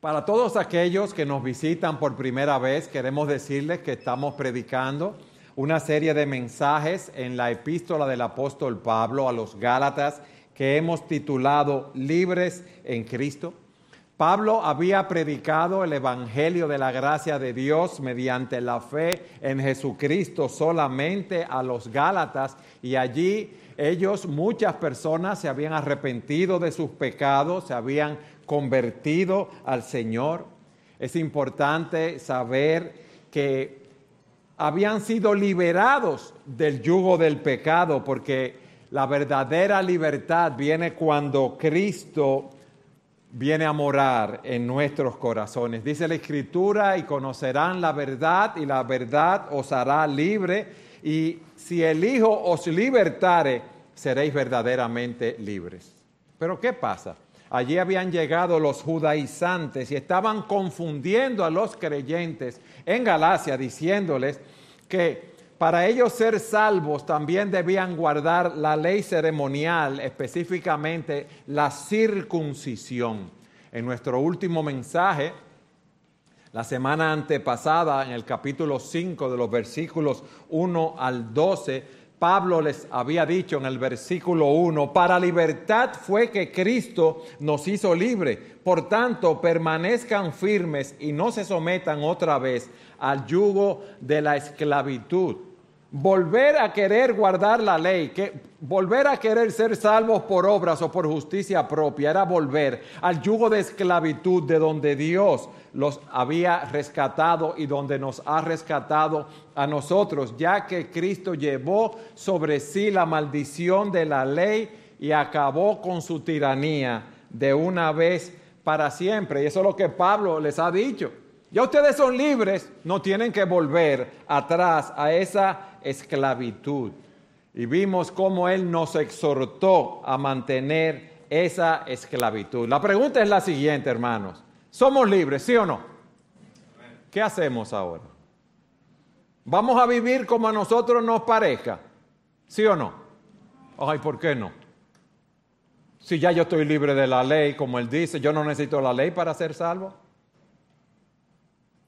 Para todos aquellos que nos visitan por primera vez, queremos decirles que estamos predicando una serie de mensajes en la epístola del apóstol Pablo a los Gálatas que hemos titulado Libres en Cristo. Pablo había predicado el Evangelio de la gracia de Dios mediante la fe en Jesucristo solamente a los Gálatas y allí ellos, muchas personas, se habían arrepentido de sus pecados, se habían convertido al Señor. Es importante saber que habían sido liberados del yugo del pecado porque la verdadera libertad viene cuando Cristo viene a morar en nuestros corazones. Dice la Escritura, y conocerán la verdad, y la verdad os hará libre, y si el Hijo os libertare, seréis verdaderamente libres. Pero ¿qué pasa? Allí habían llegado los judaizantes y estaban confundiendo a los creyentes en Galacia, diciéndoles que para ellos ser salvos también debían guardar la ley ceremonial, específicamente la circuncisión. En nuestro último mensaje, la semana antepasada, en el capítulo 5 de los versículos 1 al 12, Pablo les había dicho en el versículo 1, para libertad fue que Cristo nos hizo libre. Por tanto, permanezcan firmes y no se sometan otra vez al yugo de la esclavitud volver a querer guardar la ley, volver a querer ser salvos por obras o por justicia propia, era volver al yugo de esclavitud de donde Dios los había rescatado y donde nos ha rescatado a nosotros, ya que Cristo llevó sobre sí la maldición de la ley y acabó con su tiranía de una vez para siempre. Y eso es lo que Pablo les ha dicho. Ya ustedes son libres, no tienen que volver atrás a esa esclavitud. Y vimos cómo Él nos exhortó a mantener esa esclavitud. La pregunta es la siguiente, hermanos. ¿Somos libres, sí o no? ¿Qué hacemos ahora? ¿Vamos a vivir como a nosotros nos parezca? ¿Sí o no? Ay, ¿por qué no? Si ya yo estoy libre de la ley, como Él dice, yo no necesito la ley para ser salvo.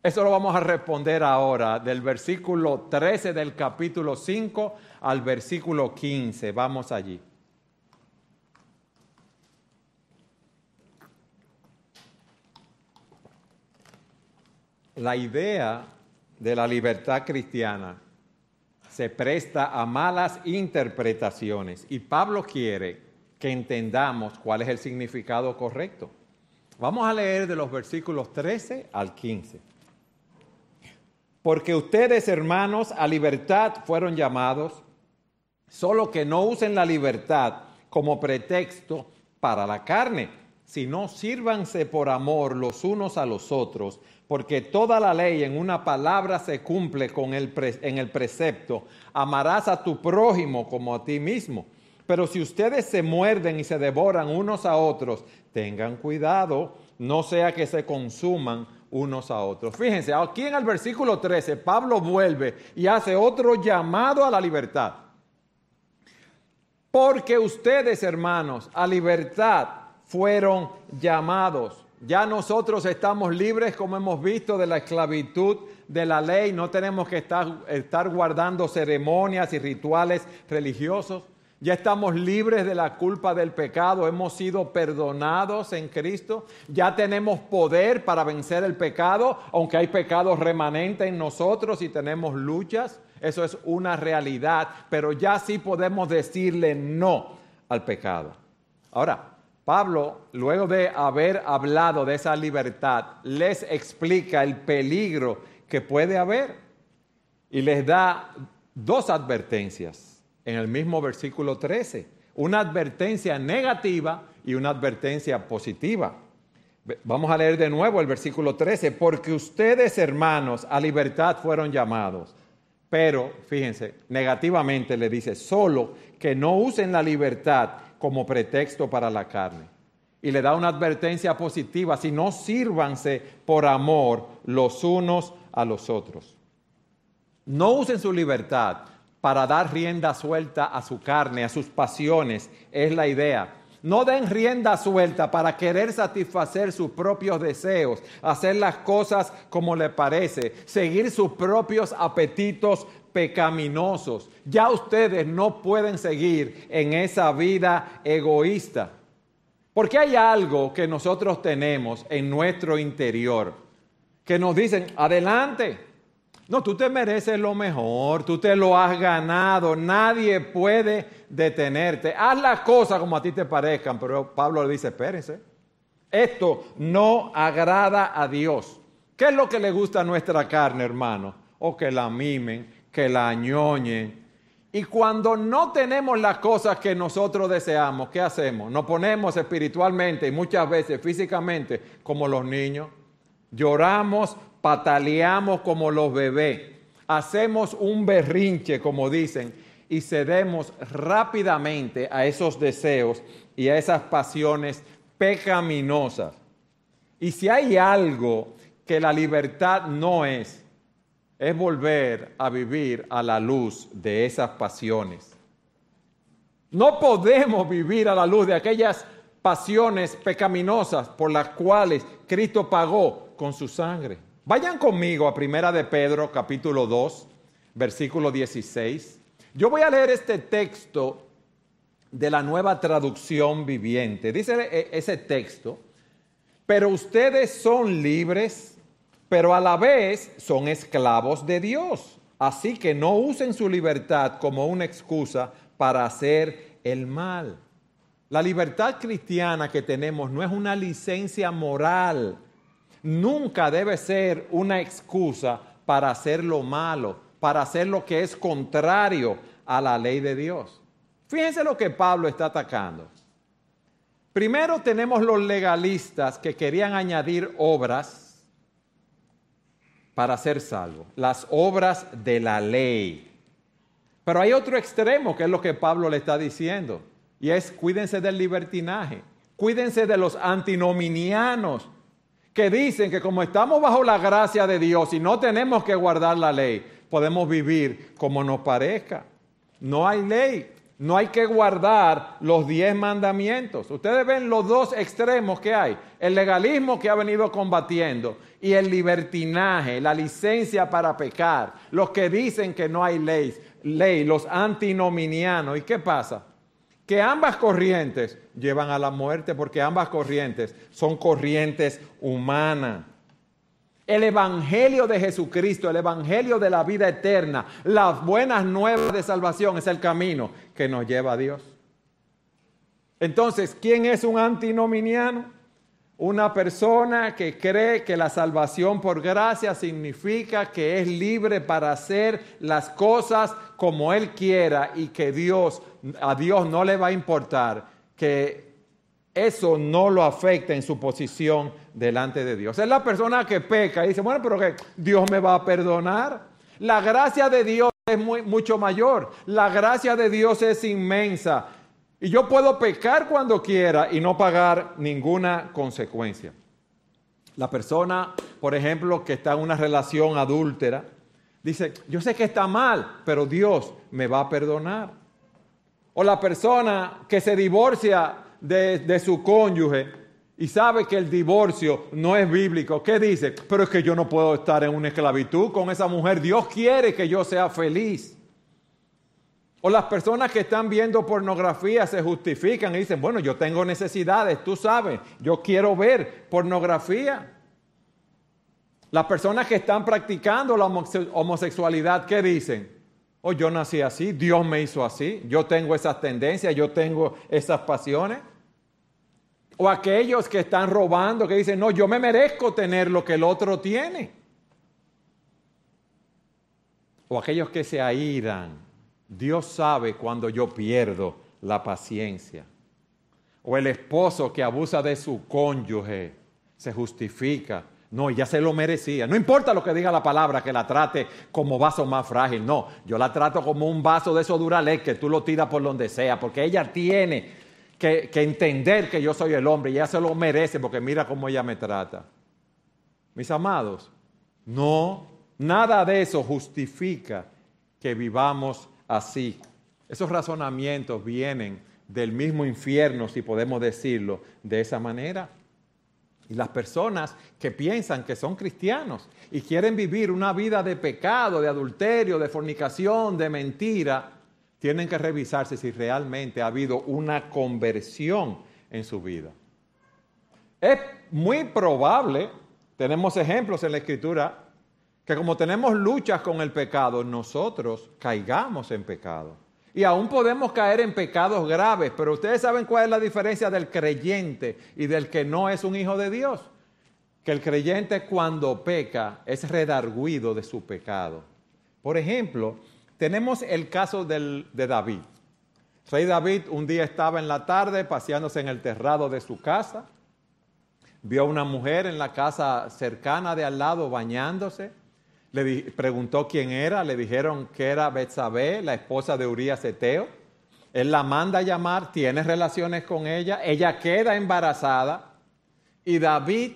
Eso lo vamos a responder ahora del versículo 13 del capítulo 5 al versículo 15. Vamos allí. La idea de la libertad cristiana se presta a malas interpretaciones y Pablo quiere que entendamos cuál es el significado correcto. Vamos a leer de los versículos 13 al 15. Porque ustedes, hermanos, a libertad fueron llamados, solo que no usen la libertad como pretexto para la carne, sino sírvanse por amor los unos a los otros, porque toda la ley en una palabra se cumple con el en el precepto, amarás a tu prójimo como a ti mismo. Pero si ustedes se muerden y se devoran unos a otros, tengan cuidado, no sea que se consuman unos a otros. Fíjense, aquí en el versículo 13, Pablo vuelve y hace otro llamado a la libertad. Porque ustedes, hermanos, a libertad fueron llamados. Ya nosotros estamos libres, como hemos visto, de la esclavitud de la ley. No tenemos que estar, estar guardando ceremonias y rituales religiosos. Ya estamos libres de la culpa del pecado, hemos sido perdonados en Cristo, ya tenemos poder para vencer el pecado, aunque hay pecado remanente en nosotros y tenemos luchas, eso es una realidad, pero ya sí podemos decirle no al pecado. Ahora, Pablo, luego de haber hablado de esa libertad, les explica el peligro que puede haber y les da dos advertencias en el mismo versículo 13. Una advertencia negativa y una advertencia positiva. Vamos a leer de nuevo el versículo 13. Porque ustedes, hermanos, a libertad fueron llamados. Pero, fíjense, negativamente le dice, solo que no usen la libertad como pretexto para la carne. Y le da una advertencia positiva, si no sírvanse por amor los unos a los otros. No usen su libertad para dar rienda suelta a su carne, a sus pasiones, es la idea. No den rienda suelta para querer satisfacer sus propios deseos, hacer las cosas como les parece, seguir sus propios apetitos pecaminosos. Ya ustedes no pueden seguir en esa vida egoísta. Porque hay algo que nosotros tenemos en nuestro interior que nos dicen, adelante. No, tú te mereces lo mejor, tú te lo has ganado, nadie puede detenerte. Haz las cosas como a ti te parezcan, pero Pablo le dice, espérense, esto no agrada a Dios. ¿Qué es lo que le gusta a nuestra carne, hermano? O que la mimen, que la añoñen. Y cuando no tenemos las cosas que nosotros deseamos, ¿qué hacemos? Nos ponemos espiritualmente y muchas veces físicamente como los niños. Lloramos, pataleamos como los bebés. Hacemos un berrinche, como dicen, y cedemos rápidamente a esos deseos y a esas pasiones pecaminosas. Y si hay algo que la libertad no es, es volver a vivir a la luz de esas pasiones. No podemos vivir a la luz de aquellas pasiones pecaminosas por las cuales Cristo pagó con su sangre. Vayan conmigo a Primera de Pedro capítulo 2, versículo 16. Yo voy a leer este texto de la nueva traducción viviente. Dice e, ese texto, pero ustedes son libres pero a la vez son esclavos de Dios. Así que no usen su libertad como una excusa para hacer el mal. La libertad cristiana que tenemos no es una licencia moral. Nunca debe ser una excusa para hacer lo malo, para hacer lo que es contrario a la ley de Dios. Fíjense lo que Pablo está atacando. Primero tenemos los legalistas que querían añadir obras para ser salvo, las obras de la ley. Pero hay otro extremo que es lo que Pablo le está diciendo, y es cuídense del libertinaje, cuídense de los antinominianos, que dicen que como estamos bajo la gracia de Dios y no tenemos que guardar la ley, podemos vivir como nos parezca. No hay ley, no hay que guardar los diez mandamientos. Ustedes ven los dos extremos que hay. El legalismo que ha venido combatiendo y el libertinaje, la licencia para pecar. Los que dicen que no hay ley, ley los antinominianos. ¿Y qué pasa? Que ambas corrientes llevan a la muerte porque ambas corrientes son corrientes humanas. El Evangelio de Jesucristo, el Evangelio de la vida eterna, las buenas nuevas de salvación es el camino que nos lleva a Dios. Entonces, ¿quién es un antinominiano? Una persona que cree que la salvación por gracia significa que es libre para hacer las cosas como Él quiera y que Dios, a Dios no le va a importar que eso no lo afecta en su posición delante de Dios. Es la persona que peca y dice, bueno, pero que Dios me va a perdonar. La gracia de Dios es muy, mucho mayor. La gracia de Dios es inmensa. Y yo puedo pecar cuando quiera y no pagar ninguna consecuencia. La persona, por ejemplo, que está en una relación adúltera, dice, yo sé que está mal, pero Dios me va a perdonar. O la persona que se divorcia de, su cónyuge y sabe que el divorcio no es bíblico, ¿qué dice? Pero es que yo no puedo estar en una esclavitud con esa mujer. Dios quiere que yo sea feliz. O las personas que están viendo pornografía se justifican y dicen, bueno, yo tengo necesidades, tú sabes, yo quiero ver pornografía. Las personas que están practicando la homosexualidad, ¿qué dicen? Oh, yo nací así, Dios me hizo así, yo tengo esas tendencias, yo tengo esas pasiones. O aquellos que están robando, que dicen, no, yo me merezco tener lo que el otro tiene. O aquellos que se airan, Dios sabe cuando yo pierdo la paciencia. O el esposo que abusa de su cónyuge, se justifica no, ya se lo merecía. No importa lo que diga la palabra, que la trate como vaso más frágil. No, yo la trato como un vaso de esos durales que tú lo tiras por donde sea, porque ella tiene que, que entender que yo soy el hombre y ella se lo merece porque mira cómo ella me trata. Mis amados, no, nada de eso justifica que vivamos así. Esos razonamientos vienen del mismo infierno, si podemos decirlo de esa manera. Y las personas que piensan que son cristianos y quieren vivir una vida de pecado, de adulterio, de fornicación, de mentira, tienen que revisarse si realmente ha habido una conversión en su vida. Es muy probable, tenemos ejemplos en la escritura, que como tenemos luchas con el pecado, nosotros caigamos en pecado. Y aún podemos caer en pecados graves, pero ustedes saben cuál es la diferencia del creyente y del que no es un hijo de Dios. Que el creyente cuando peca es redarguido de su pecado. Por ejemplo, tenemos el caso de David. Rey David un día estaba en la tarde paseándose en el terrado de su casa, vio a una mujer en la casa cercana de al lado bañándose, le preguntó quién era, le dijeron que era Betsabé, la esposa de Urías Eteo. Él la manda a llamar, tiene relaciones con ella, ella queda embarazada y David,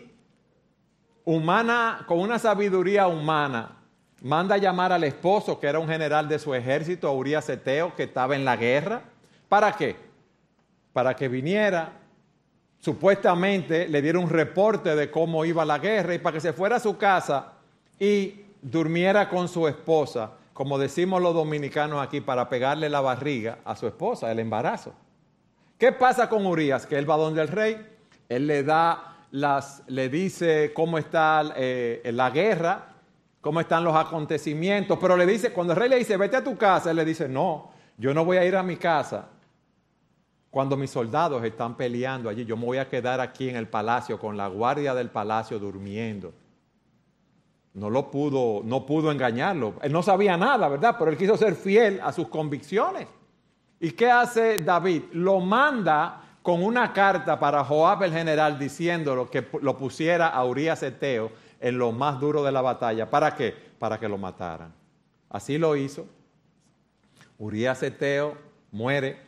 humana, con una sabiduría humana, manda a llamar al esposo, que era un general de su ejército, Urías Eteo, que estaba en la guerra. ¿Para qué? Para que viniera, supuestamente le diera un reporte de cómo iba la guerra y para que se fuera a su casa y durmiera con su esposa, como decimos los dominicanos aquí, para pegarle la barriga a su esposa, el embarazo. ¿Qué pasa con Urias? Que él va donde el rey, él le da las, le dice cómo está eh, la guerra, cómo están los acontecimientos, pero le dice, cuando el rey le dice, vete a tu casa, él le dice, no, yo no voy a ir a mi casa cuando mis soldados están peleando allí, yo me voy a quedar aquí en el palacio con la guardia del palacio durmiendo no lo pudo, no pudo engañarlo. Él no sabía nada, ¿verdad? Pero él quiso ser fiel a sus convicciones. ¿Y qué hace David? Lo manda con una carta para Joab el general diciéndolo que lo pusiera a Urias Eteo en lo más duro de la batalla. ¿Para qué? Para que lo mataran. Así lo hizo. Urias Eteo muere.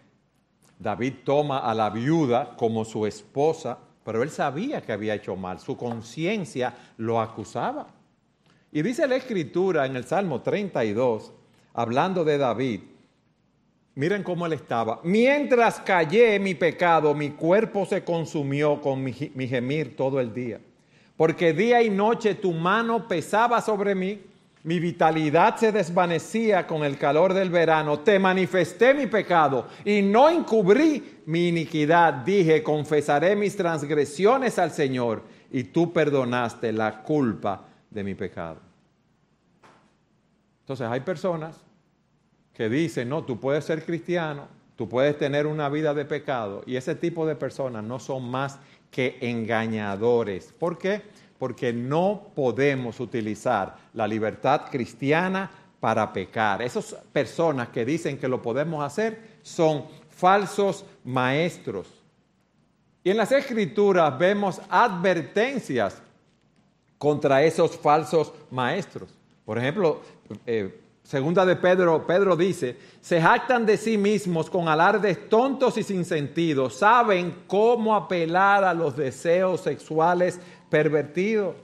David toma a la viuda como su esposa, pero él sabía que había hecho mal. Su conciencia lo acusaba. Y dice la escritura en el Salmo 32, hablando de David, miren cómo él estaba. Mientras callé mi pecado, mi cuerpo se consumió con mi, gemir todo el día. Porque día y noche tu mano pesaba sobre mí, mi vitalidad se desvanecía con el calor del verano. Te manifesté mi pecado y no encubrí mi iniquidad. Dije, confesaré mis transgresiones al Señor y tú perdonaste la culpa de mi pecado. Entonces hay personas que dicen, no, tú puedes ser cristiano, tú puedes tener una vida de pecado, y ese tipo de personas no son más que engañadores. ¿Por qué? Porque no podemos utilizar la libertad cristiana para pecar. Esas personas que dicen que lo podemos hacer son falsos maestros. Y en las escrituras vemos advertencias contra esos falsos maestros. Por ejemplo, eh, segunda de Pedro, Pedro dice, se jactan de sí mismos con alardes tontos y sin sentido, saben cómo apelar a los deseos sexuales pervertidos.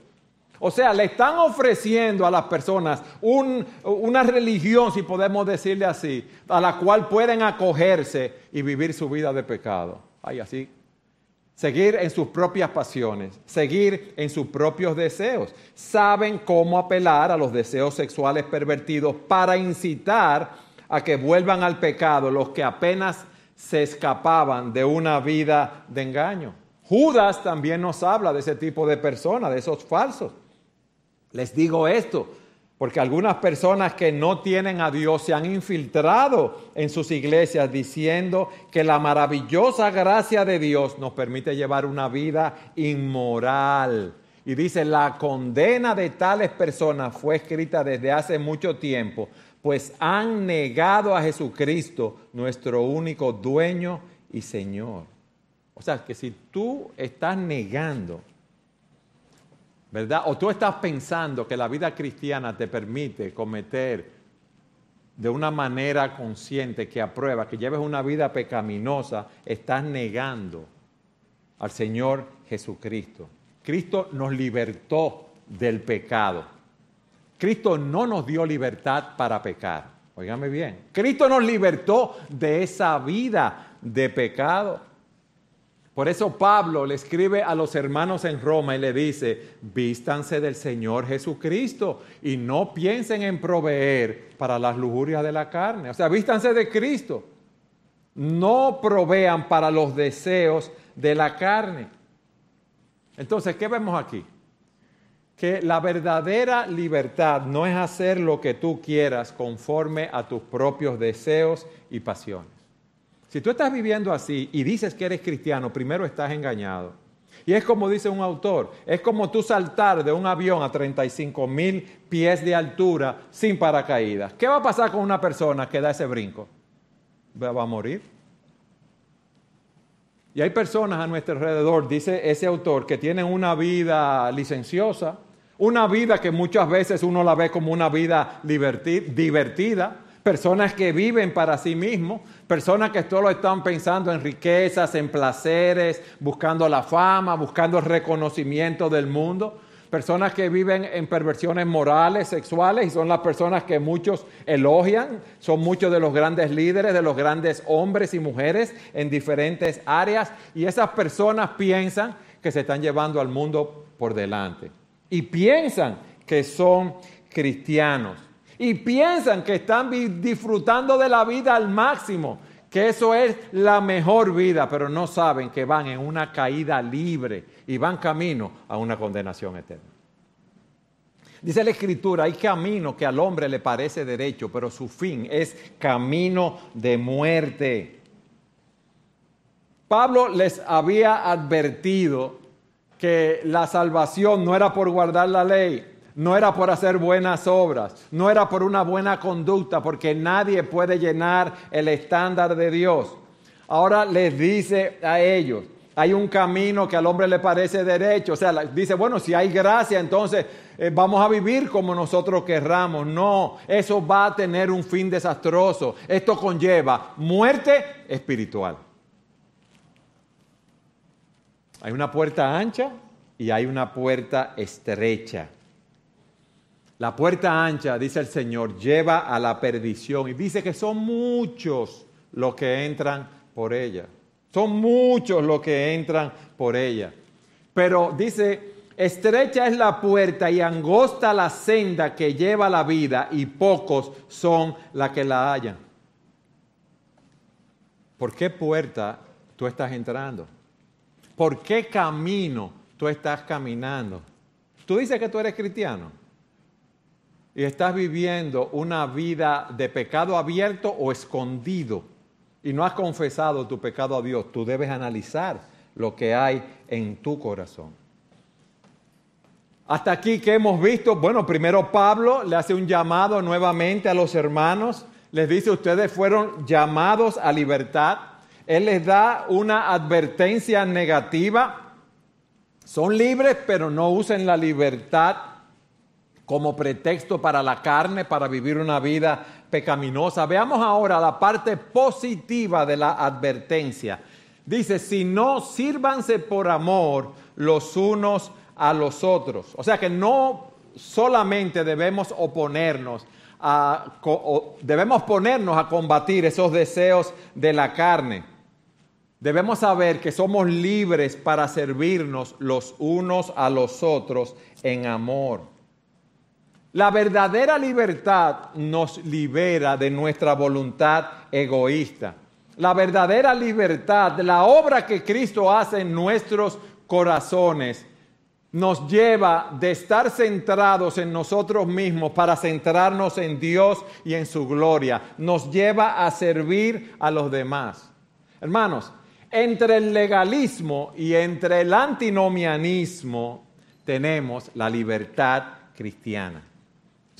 O sea, le están ofreciendo a las personas una religión, si podemos decirle así, a la cual pueden acogerse y vivir su vida de pecado. Ay, así seguir en sus propias pasiones, seguir en sus propios deseos. Saben cómo apelar a los deseos sexuales pervertidos para incitar a que vuelvan al pecado los que apenas se escapaban de una vida de engaño. Judas también nos habla de ese tipo de personas, de esos falsos. Les digo esto, porque algunas personas que no tienen a Dios se han infiltrado en sus iglesias diciendo que la maravillosa gracia de Dios nos permite llevar una vida inmoral. Y dice, la condena de tales personas fue escrita desde hace mucho tiempo, pues han negado a Jesucristo, nuestro único dueño y Señor. O sea, que si tú estás negando ¿verdad? O tú estás pensando que la vida cristiana te permite cometer de una manera consciente que aprueba, que lleves una vida pecaminosa, estás negando al Señor Jesucristo. Cristo nos libertó del pecado. Cristo no nos dio libertad para pecar. Óigame bien. Cristo nos libertó de esa vida de pecado. Por eso Pablo le escribe a los hermanos en Roma y le dice, vístanse del Señor Jesucristo y no piensen en proveer para las lujurias de la carne. O sea, vístanse de Cristo. No provean para los deseos de la carne. Entonces, ¿qué vemos aquí? Que la verdadera libertad no es hacer lo que tú quieras conforme a tus propios deseos y pasiones. Si tú estás viviendo así y dices que eres cristiano, primero estás engañado. Y es como dice un autor, es como tú saltar de un avión a 35 mil pies de altura sin paracaídas. ¿Qué va a pasar con una persona que da ese brinco? Va a morir. Y hay personas a nuestro alrededor, dice ese autor, que tienen una vida licenciosa, una vida que muchas veces uno la ve como una vida divertida, personas que viven para sí mismos, personas que solo están pensando en riquezas, en placeres, buscando la fama, buscando el reconocimiento del mundo, personas que viven en perversiones morales, sexuales, y son las personas que muchos elogian, son muchos de los grandes líderes, de los grandes hombres y mujeres en diferentes áreas, y esas personas piensan que se están llevando al mundo por delante, y piensan que son cristianos y piensan que están disfrutando de la vida al máximo, que eso es la mejor vida, pero no saben que van en una caída libre y van camino a una condenación eterna. Dice la escritura, hay camino que al hombre le parece derecho, pero su fin es camino de muerte. Pablo les había advertido que la salvación no era por guardar la ley, no era por hacer buenas obras, no era por una buena conducta, porque nadie puede llenar el estándar de Dios. Ahora les dice a ellos, hay un camino que al hombre le parece derecho, o sea, dice, bueno, si hay gracia, entonces eh, vamos a vivir como nosotros querramos. No, eso va a tener un fin desastroso. Esto conlleva muerte espiritual. Hay una puerta ancha y hay una puerta estrecha. La puerta ancha, dice el Señor, lleva a la perdición y dice que son muchos los que entran por ella. Son muchos los que entran por ella. Pero dice, estrecha es la puerta y angosta la senda que lleva la vida y pocos son las que la hallan. ¿Por qué puerta tú estás entrando? ¿Por qué camino tú estás caminando? Tú dices que tú eres cristiano y estás viviendo una vida de pecado abierto o escondido y no has confesado tu pecado a Dios, tú debes analizar lo que hay en tu corazón. Hasta aquí que hemos visto, bueno, primero Pablo le hace un llamado nuevamente a los hermanos, les dice, ustedes fueron llamados a libertad, él les da una advertencia negativa, son libres, pero no usen la libertad como pretexto para la carne, para vivir una vida pecaminosa. Veamos ahora la parte positiva de la advertencia. Dice, si no, sírvanse por amor los unos a los otros. O sea que no solamente debemos oponernos, a, debemos ponernos a combatir esos deseos de la carne. Debemos saber que somos libres para servirnos los unos a los otros en amor. La verdadera libertad nos libera de nuestra voluntad egoísta. La verdadera libertad, la obra que Cristo hace en nuestros corazones, nos lleva de estar centrados en nosotros mismos para centrarnos en Dios y en su gloria. Nos lleva a servir a los demás. Hermanos, entre el legalismo y entre el antinomianismo tenemos la libertad cristiana.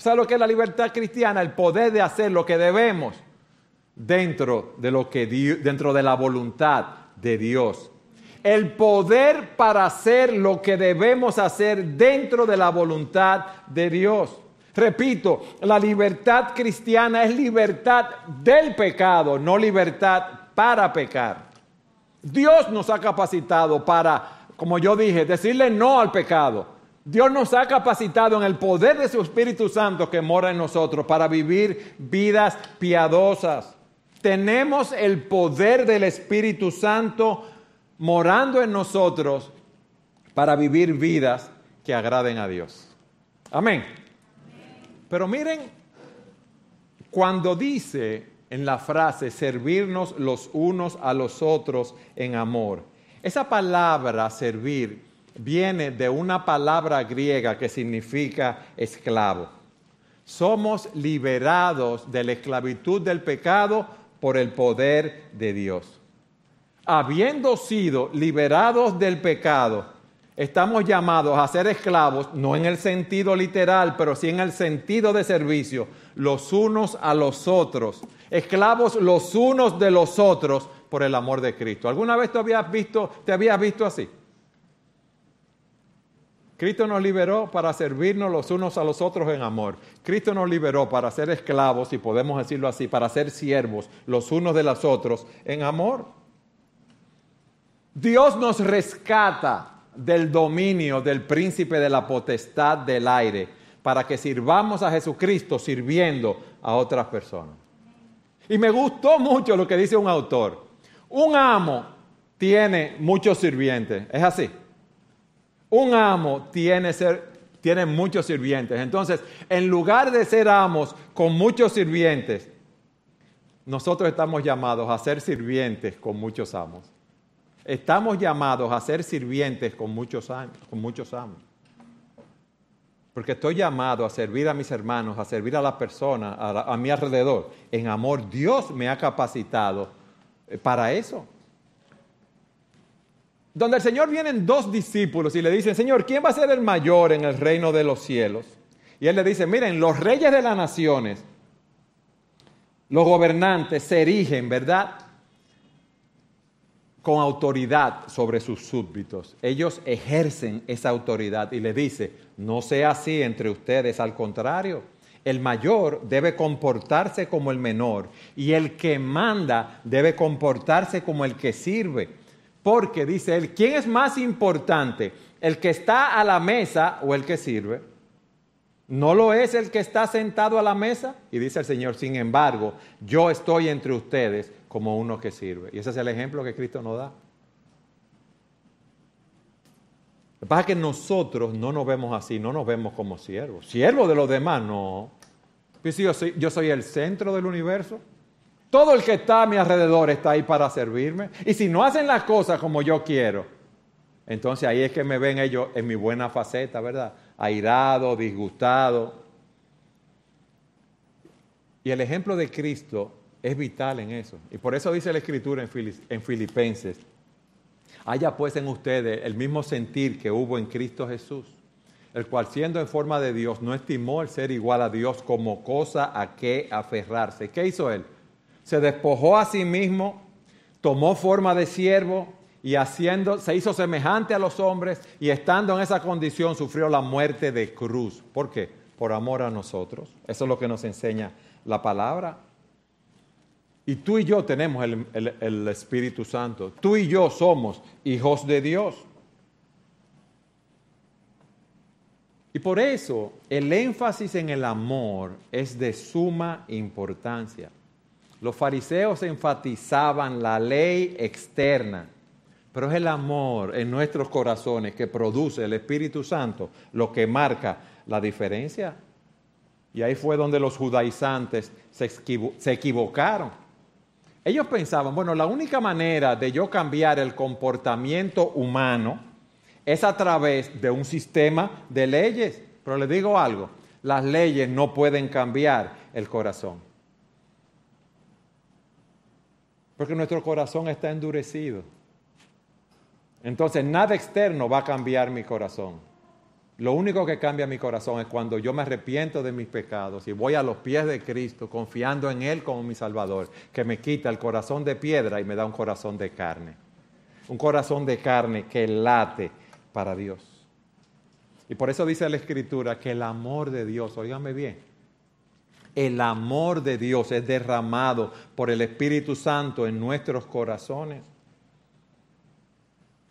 ¿Sabe lo que es la libertad cristiana? El poder de hacer lo que debemos dentro de, lo que dentro de la voluntad de Dios. El poder para hacer lo que debemos hacer dentro de la voluntad de Dios. Repito, la libertad cristiana es libertad del pecado, no libertad para pecar. Dios nos ha capacitado para, como yo dije, decirle no al pecado Dios nos ha capacitado en el poder de su Espíritu Santo que mora en nosotros para vivir vidas piadosas. Tenemos el poder del Espíritu Santo morando en nosotros para vivir vidas que agraden a Dios. Amén. Pero miren, cuando dice en la frase servirnos los unos a los otros en amor, esa palabra servir viene de una palabra griega que significa esclavo. Somos liberados de la esclavitud del pecado por el poder de Dios. Habiendo sido liberados del pecado, estamos llamados a ser esclavos, no en el sentido literal, pero sí en el sentido de servicio, los unos a los otros, esclavos los unos de los otros por el amor de Cristo. ¿Alguna vez habías visto, te habías visto así? Cristo nos liberó para servirnos los unos a los otros en amor. Cristo nos liberó para ser esclavos, si podemos decirlo así, para ser siervos los unos de los otros en amor. Dios nos rescata del dominio del príncipe de la potestad del aire para que sirvamos a Jesucristo sirviendo a otras personas. Y me gustó mucho lo que dice un autor. Un amo tiene muchos sirvientes, ¿es así? Un amo tiene, ser, tiene muchos sirvientes. Entonces, en lugar de ser amos con muchos sirvientes, nosotros estamos llamados a ser sirvientes con muchos amos. Estamos llamados a ser sirvientes con muchos, con muchos amos. Porque estoy llamado a servir a mis hermanos, a servir a las personas a, a mi alrededor. En amor, Dios me ha capacitado eh, para eso. Donde el Señor vienen dos discípulos y le dicen, Señor, ¿quién va a ser el mayor en el reino de los cielos? Y Él le dice, miren, los reyes de las naciones, los gobernantes se erigen, ¿verdad? con autoridad sobre sus súbditos. Ellos ejercen esa autoridad y le dice, no sea así entre ustedes, al contrario, el mayor debe comportarse como el menor y el que manda debe comportarse como el que sirve. Porque dice él, ¿quién es más importante? ¿El que está a la mesa o el que sirve? ¿No lo es el que está sentado a la mesa? Y dice el Señor, sin embargo, yo estoy entre ustedes como uno que sirve. Y ese es el ejemplo que Cristo nos da. Lo que pasa es que nosotros no nos vemos así, no nos vemos como siervos. Siervos de los demás, no. Yo soy, yo soy el centro del universo. Todo el que está a mi alrededor está ahí para servirme. Y si no hacen las cosas como yo quiero, entonces ahí es que me ven ellos en mi buena faceta, ¿verdad? Airado, disgustado. Y el ejemplo de Cristo es vital en eso. Y por eso dice la Escritura en Filipenses, haya pues en ustedes el mismo sentir que hubo en Cristo Jesús, el cual siendo en forma de Dios no estimó el ser igual a Dios como cosa a que aferrarse. ¿Qué hizo él? Se despojó a sí mismo, tomó forma de siervo y haciendo, se hizo semejante a los hombres y estando en esa condición sufrió la muerte de cruz. ¿Por qué? Por amor a nosotros. Eso es lo que nos enseña la palabra. Y tú y yo tenemos el, Espíritu Santo. Tú y yo somos hijos de Dios. Y por eso el énfasis en el amor es de suma importancia. Los fariseos enfatizaban la ley externa, pero es el amor en nuestros corazones que produce el Espíritu Santo lo que marca la diferencia. Y ahí fue donde los judaizantes se equivocaron ellos pensaban, bueno, la única manera de yo cambiar el comportamiento humano es a través de un sistema de leyes. Pero les digo algo, las leyes no pueden cambiar el corazón. Porque nuestro corazón está endurecido. Entonces nada externo va a cambiar mi corazón. Lo único que cambia mi corazón es cuando yo me arrepiento de mis pecados y voy a los pies de Cristo confiando en Él como mi Salvador, que me quita el corazón de piedra y me da un corazón de carne. Un corazón de carne que late para Dios. Y por eso dice la Escritura que el amor de Dios, óigame bien, el amor de Dios es derramado por el Espíritu Santo en nuestros corazones.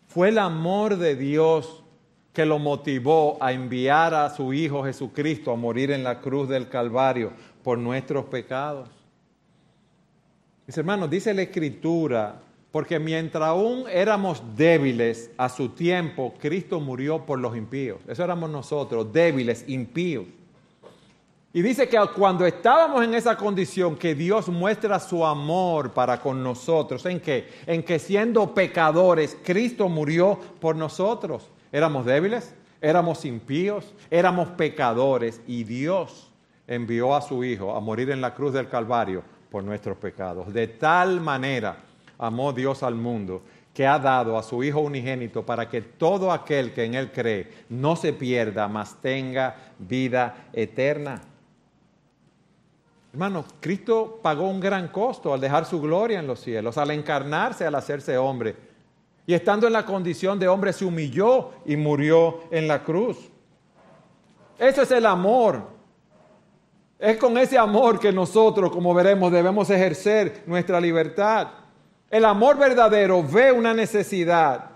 Fue el amor de Dios que lo motivó a enviar a su Hijo Jesucristo a morir en la cruz del Calvario por nuestros pecados. Mis hermanos, dice la Escritura, porque mientras aún éramos débiles a su tiempo, Cristo murió por los impíos. Eso éramos nosotros, débiles, impíos. Y dice que cuando estábamos en esa condición, que Dios muestra su amor para con nosotros. ¿En qué? En que siendo pecadores, Cristo murió por nosotros. Éramos débiles, éramos impíos, éramos pecadores y Dios envió a su Hijo a morir en la cruz del Calvario por nuestros pecados. De tal manera amó Dios al mundo que ha dado a su Hijo unigénito para que todo aquel que en Él cree no se pierda, mas tenga vida eterna. Hermanos, Cristo pagó un gran costo al dejar su gloria en los cielos, al encarnarse, al hacerse hombre y estando en la condición de hombre se humilló y murió en la cruz. Ese es el amor. Es con ese amor que nosotros, como veremos, debemos ejercer nuestra libertad. El amor verdadero ve una necesidad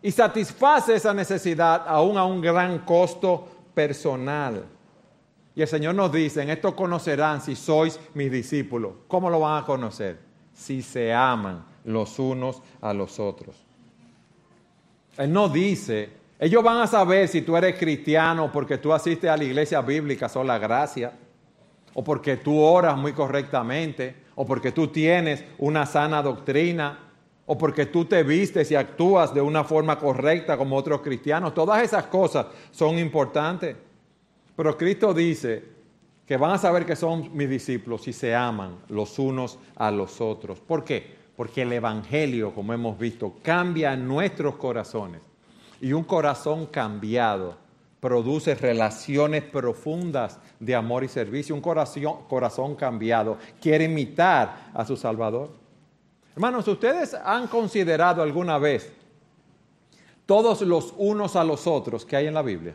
y satisface esa necesidad aún a un gran costo personal. Y el Señor nos dice, en esto conocerán si sois mis discípulos. ¿Cómo lo van a conocer? Si se aman los unos a los otros. Él no dice, ellos van a saber si tú eres cristiano porque tú asistes a la iglesia bíblica sola gracia, o porque tú oras muy correctamente, o porque tú tienes una sana doctrina, o porque tú te vistes y actúas de una forma correcta como otros cristianos. Todas esas cosas son importantes. Pero Cristo dice que van a saber que son mis discípulos si se aman los unos a los otros. ¿Por qué? porque el Evangelio, como hemos visto, cambia nuestros corazones. Y un corazón cambiado produce relaciones profundas de amor y servicio. Un corazón, corazón cambiado quiere imitar a su Salvador. Hermanos, ¿ustedes han considerado alguna vez todos los unos a los otros que hay en la Biblia?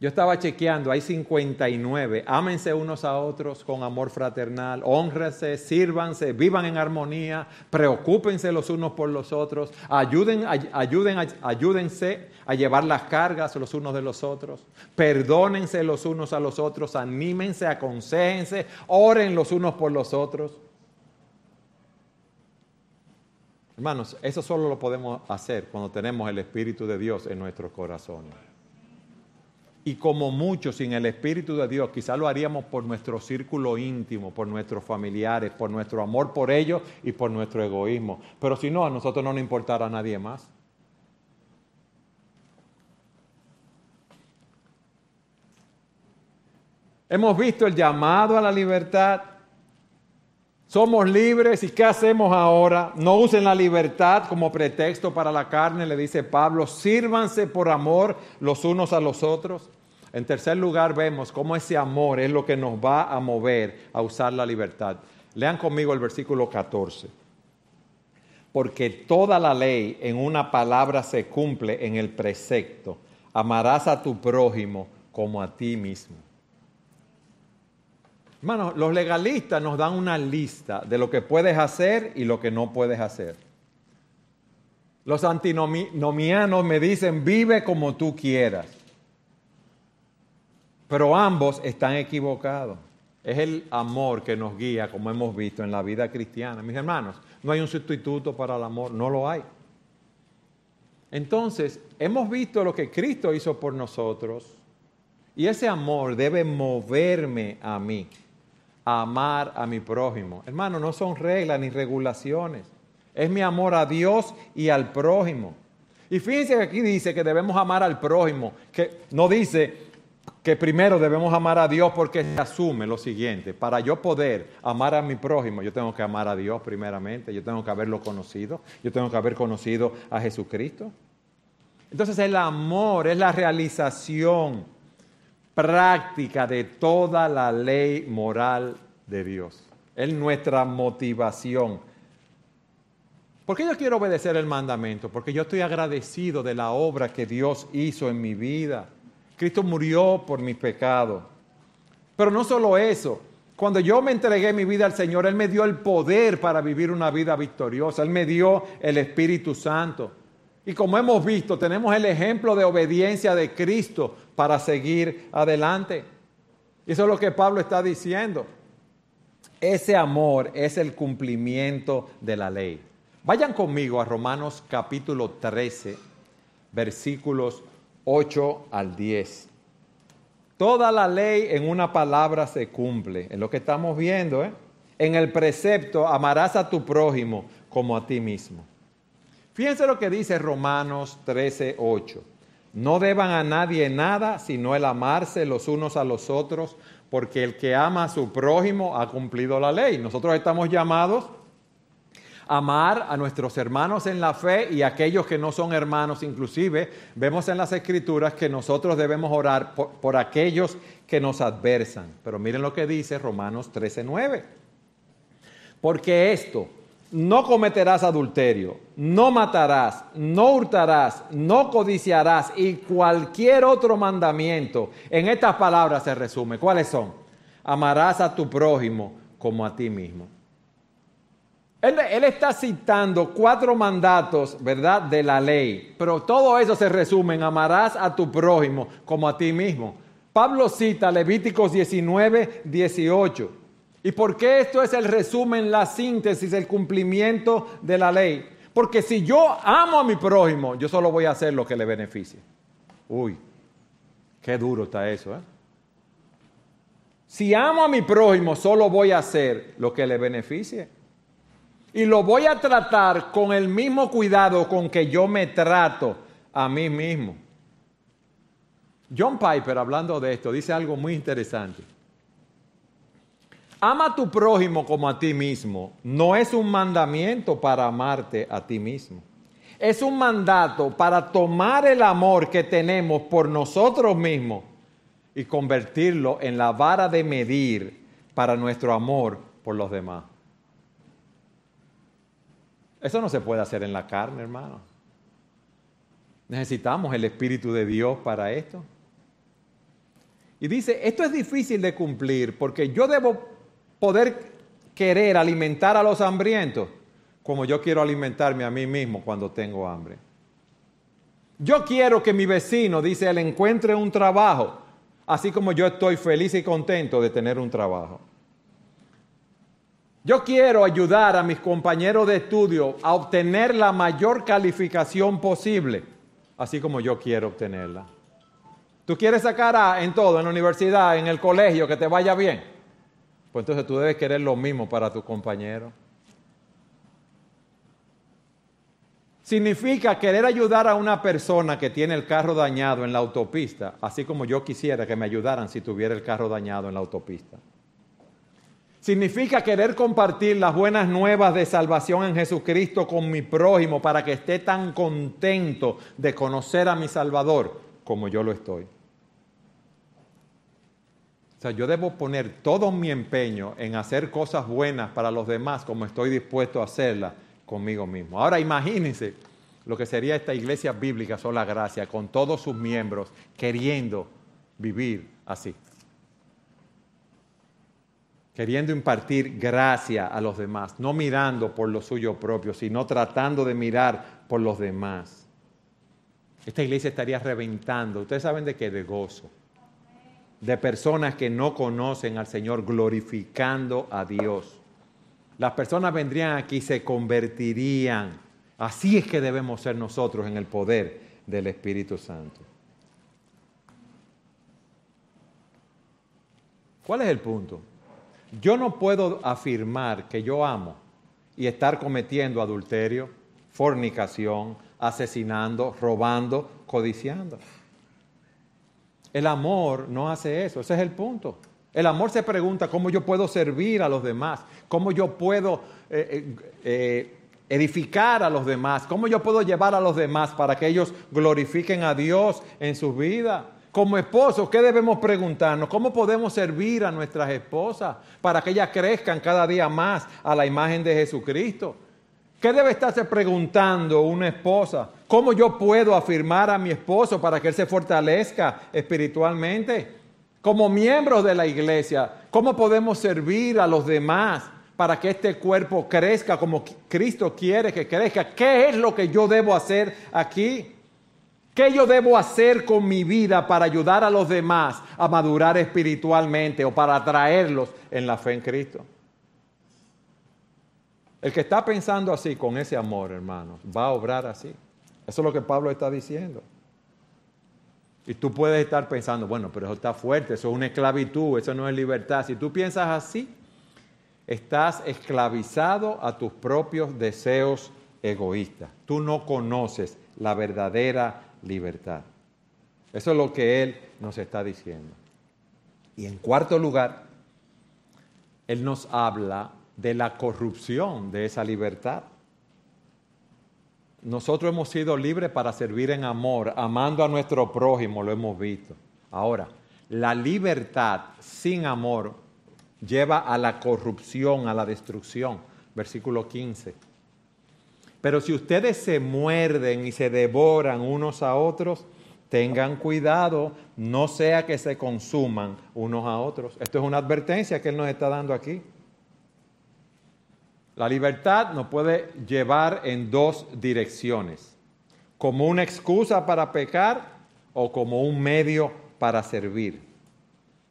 Yo estaba chequeando, hay 59. Ámense unos a otros con amor fraternal, honrense, sírvanse, vivan en armonía, preocúpense los unos por los otros, ayuden, ayuden, ayúdense a llevar las cargas los unos de los otros, perdónense los unos a los otros, anímense, aconsejense, oren los unos por los otros. Hermanos, eso solo lo podemos hacer cuando tenemos el Espíritu de Dios en nuestros corazones. Y como muchos sin el Espíritu de Dios, quizás lo haríamos por nuestro círculo íntimo, por nuestros familiares, por nuestro amor por ellos y por nuestro egoísmo. Pero si no, a nosotros no nos importará a nadie más. Hemos visto el llamado a la libertad. Somos libres y ¿qué hacemos ahora? No usen la libertad como pretexto para la carne, le dice Pablo. Sírvanse por amor los unos a los otros. En tercer lugar, vemos cómo ese amor es lo que nos va a mover a usar la libertad. Lean conmigo el versículo 14. Porque toda la ley en una palabra se cumple en el precepto. Amarás a tu prójimo como a ti mismo. Hermanos, los legalistas nos dan una lista de lo que puedes hacer y lo que no puedes hacer. Los antinomianos me dicen, vive como tú quieras. Pero ambos están equivocados. Es el amor que nos guía, como hemos visto en la vida cristiana. Mis hermanos, no hay un sustituto para el amor, no lo hay. Entonces, hemos visto lo que Cristo hizo por nosotros y ese amor debe moverme a mí, amar a mi prójimo. Hermano, no son reglas ni regulaciones. Es mi amor a Dios y al prójimo. Y fíjense que aquí dice que debemos amar al prójimo, que no dice que primero debemos amar a Dios porque se asume lo siguiente, para yo poder amar a mi prójimo, yo tengo que amar a Dios primeramente, yo tengo que haberlo conocido, yo tengo que haber conocido a Jesucristo. Entonces el amor es la realización práctica de toda la ley moral de Dios. Es nuestra motivación. ¿Por qué yo quiero obedecer el mandamiento? Porque yo estoy agradecido de la obra que Dios hizo en mi vida. Cristo murió por mis pecados. Pero no solo eso, cuando yo me entregué mi vida al Señor, Él me dio el poder para vivir una vida victoriosa, Él me dio el Espíritu Santo. Y como hemos visto, tenemos el ejemplo de obediencia de Cristo para seguir adelante. Eso es lo que Pablo está diciendo. Ese amor es el cumplimiento de la ley. Vayan conmigo a Romanos capítulo 13, versículos 8 al 10. Toda la ley en una palabra se cumple, es lo que estamos viendo. ¿eh? En el precepto, amarás a tu prójimo como a ti mismo. Fíjense lo que dice Romanos 13, 8. No deban a nadie nada sino el amarse los unos a los otros, porque el que ama a su prójimo ha cumplido la ley. Nosotros estamos llamados a amar a nuestros hermanos en la fe y a aquellos que no son hermanos. Inclusive vemos en las escrituras que nosotros debemos orar por, por aquellos que nos adversan. Pero miren lo que dice Romanos 13, 9. Porque esto, no cometerás adulterio, no matarás, no hurtarás, no codiciarás y cualquier otro mandamiento. En estas palabras se resume. ¿Cuáles son? Amarás a tu prójimo como a ti mismo. Él, está citando cuatro mandatos, ¿verdad?, de la ley, pero todo eso se resume en amarás a tu prójimo como a ti mismo. Pablo cita Levíticos 19, 18. ¿Y por qué esto es el resumen, la síntesis, el cumplimiento de la ley? Porque si yo amo a mi prójimo, yo solo voy a hacer lo que le beneficie. Uy, qué duro está eso, ¿eh? Si amo a mi prójimo, solo voy a hacer lo que le beneficie. Y lo voy a tratar con el mismo cuidado con que yo me trato a mí mismo. John Piper, hablando de esto, dice algo muy interesante. Ama a tu prójimo como a ti mismo. No es un mandamiento para amarte a ti mismo. Es un mandato para tomar el amor que tenemos por nosotros mismos y convertirlo en la vara de medir para nuestro amor por los demás. Eso no se puede hacer en la carne, hermano. Necesitamos el Espíritu de Dios para esto. Y dice, esto es difícil de cumplir porque yo debo poder querer alimentar a los hambrientos como yo quiero alimentarme a mí mismo cuando tengo hambre. Yo quiero que mi vecino, dice él, encuentre un trabajo, así como yo estoy feliz y contento de tener un trabajo. Yo quiero ayudar a mis compañeros de estudio a obtener la mayor calificación posible, así como yo quiero obtenerla. Tú quieres sacar A en todo, en la universidad, en el colegio, que te vaya bien. Pues entonces tú debes querer lo mismo para tu compañero. Significa querer ayudar a una persona que tiene el carro dañado en la autopista, así como yo quisiera que me ayudaran si tuviera el carro dañado en la autopista. Significa querer compartir las buenas nuevas de salvación en Jesucristo con mi prójimo para que esté tan contento de conocer a mi Salvador como yo lo estoy. O sea, yo debo poner todo mi empeño en hacer cosas buenas para los demás como estoy dispuesto a hacerlas conmigo mismo. Ahora imagínense lo que sería esta iglesia bíblica sola gracia con todos sus miembros queriendo vivir así. Queriendo impartir gracia a los demás, no mirando por lo suyo propio, sino tratando de mirar por los demás. Esta iglesia estaría reventando. Ustedes saben de qué? De gozo de personas que no conocen al Señor glorificando a Dios. Las personas vendrían aquí se convertirían. Así es que debemos ser nosotros en el poder del Espíritu Santo. ¿Cuál es el punto? Yo no puedo afirmar que yo amo y estar cometiendo adulterio, fornicación, asesinando, robando, codiciando. El amor no hace eso, ese es el punto. El amor se pregunta cómo yo puedo servir a los demás, cómo yo puedo eh, eh, eh, edificar a los demás, cómo yo puedo llevar a los demás para que ellos glorifiquen a Dios en sus vidas. Como esposos, ¿qué debemos preguntarnos? ¿Cómo podemos servir a nuestras esposas para que ellas crezcan cada día más a la imagen de Jesucristo? ¿Qué debe estarse preguntando una esposa? ¿Cómo yo puedo afirmar a mi esposo para que él se fortalezca espiritualmente? Como miembros de la iglesia, ¿cómo podemos servir a los demás para que este cuerpo crezca como Cristo quiere que crezca. ¿Qué es lo que yo debo hacer aquí? ¿Qué yo debo hacer con mi vida para ayudar a los demás a madurar espiritualmente o para atraerlos en la fe en Cristo? El que está pensando así, con ese amor, hermanos, va a obrar así. Eso es lo que Pablo está diciendo. Y tú puedes estar pensando, bueno, pero eso está fuerte, eso es una esclavitud, eso no es libertad. Si tú piensas así, estás esclavizado a tus propios deseos egoístas. Tú no conoces la verdadera libertad. Eso es lo que Él nos está diciendo. Y en cuarto lugar, Él nos habla de la corrupción de esa libertad. Nosotros hemos sido libres para servir en amor, amando a nuestro prójimo, lo hemos visto. Ahora, la libertad sin amor lleva a la corrupción, a la destrucción. Versículo 15. Pero si ustedes se muerden y se devoran unos a otros, tengan cuidado, no sea que se consuman unos a otros. Esto es una advertencia que Él nos está dando aquí. La libertad nos puede llevar en dos direcciones, como una excusa para pecar o como un medio para servir.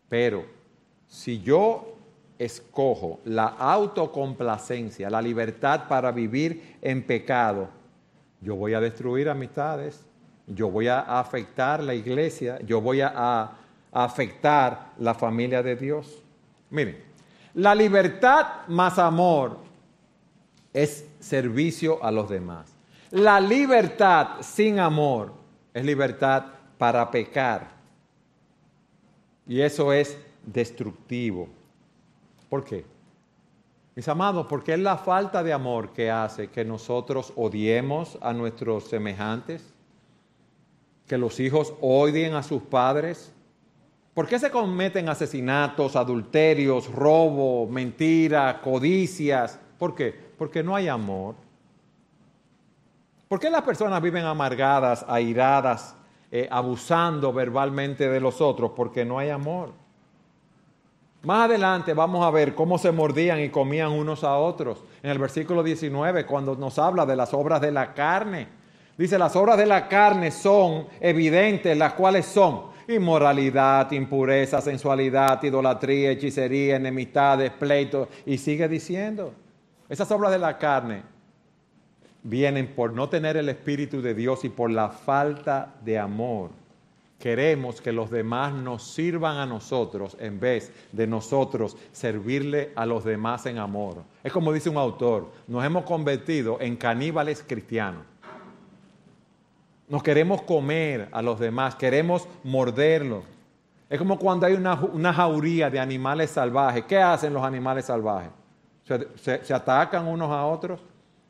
Pero si yo escojo la autocomplacencia, la libertad para vivir en pecado, yo voy a destruir amistades, yo voy a afectar la iglesia, yo voy a, afectar la familia de Dios. Miren, la libertad más amor es servicio a los demás. La libertad sin amor es libertad para pecar. Y eso es destructivo. ¿Por qué? Mis amados, porque es la falta de amor que hace que nosotros odiemos a nuestros semejantes, que los hijos odien a sus padres. ¿Por qué se cometen asesinatos, adulterios, robo, mentira, codicias? ¿Por qué? Porque no hay amor. ¿Por qué las personas viven amargadas, airadas, eh, abusando verbalmente de los otros? Porque no hay amor. Más adelante vamos a ver cómo se mordían y comían unos a otros. En el versículo 19, cuando nos habla de las obras de la carne. Dice, las obras de la carne son evidentes, las cuales son inmoralidad, impureza, sensualidad, idolatría, hechicería, enemistades, pleitos. Y sigue diciendo, esas obras de la carne vienen por no tener el Espíritu de Dios y por la falta de amor. Queremos que los demás nos sirvan a nosotros en vez de nosotros servirle a los demás en amor. Es como dice un autor, nos hemos convertido en caníbales cristianos. Nos queremos comer a los demás, queremos morderlos. Es como cuando hay una, una jauría de animales salvajes. ¿Qué hacen los animales salvajes? Se, atacan unos a otros.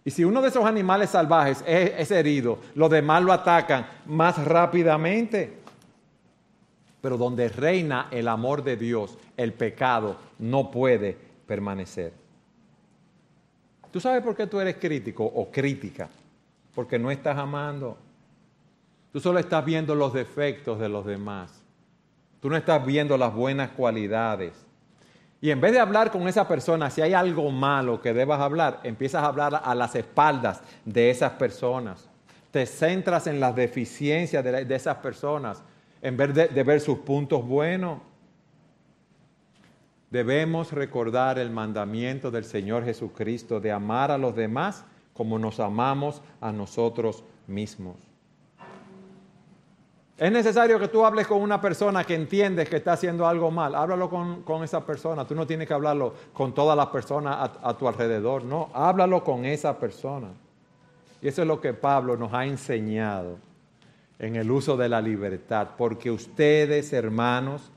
Y si uno de esos animales salvajes es, herido, los demás lo atacan más rápidamente. Pero donde reina el amor de Dios, el pecado no puede permanecer. ¿Tú sabes por qué tú eres crítico o crítica? Porque no estás amando. Tú solo estás viendo los defectos de los demás. Tú no estás viendo las buenas cualidades. Y en vez de hablar con esa persona, si hay algo malo que debas hablar, empiezas a hablar a las espaldas de esas personas. Te centras en las deficiencias de, esas personas en vez de, de ver sus puntos buenos. Debemos recordar el mandamiento del Señor Jesucristo de amar a los demás como nos amamos a nosotros mismos. Es necesario que tú hables con una persona que entiendes que está haciendo algo mal. Háblalo con, esa persona. Tú no tienes que hablarlo con todas las personas a, a tu alrededor. No, háblalo con esa persona. Y eso es lo que Pablo nos ha enseñado en el uso de la libertad. Porque ustedes, hermanos,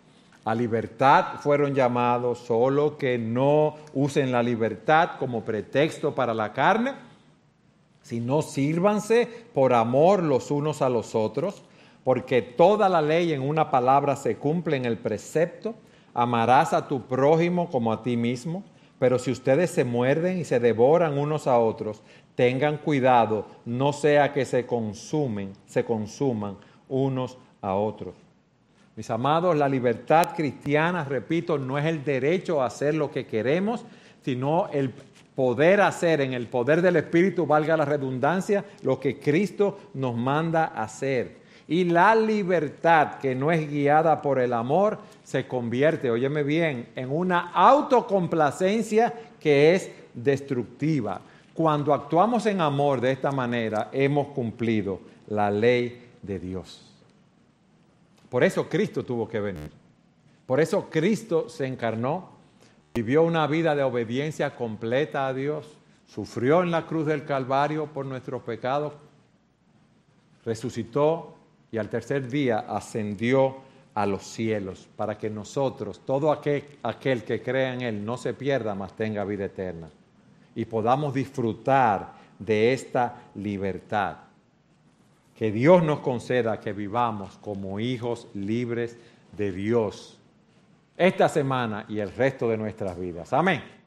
a libertad fueron llamados, solo que no usen la libertad como pretexto para la carne, sino sírvanse por amor los unos a los otros porque toda la ley en una palabra se cumple en el precepto, amarás a tu prójimo como a ti mismo, pero si ustedes se muerden y se devoran unos a otros, tengan cuidado, no sea que se consumen, se consuman unos a otros. Mis amados, la libertad cristiana, repito, no es el derecho a hacer lo que queremos, sino el poder hacer en el poder del Espíritu, valga la redundancia, lo que Cristo nos manda hacer. Y la libertad que no es guiada por el amor se convierte, óyeme bien, en una autocomplacencia que es destructiva. Cuando actuamos en amor de esta manera, hemos cumplido la ley de Dios. Por eso Cristo tuvo que venir. Por eso Cristo se encarnó, vivió una vida de obediencia completa a Dios, sufrió en la cruz del Calvario por nuestros pecados, resucitó y al tercer día ascendió a los cielos para que nosotros, todo aquel, que crea en Él, no se pierda, mas tenga vida eterna y podamos disfrutar de esta libertad. Que Dios nos conceda que vivamos como hijos libres de Dios esta semana y el resto de nuestras vidas. Amén.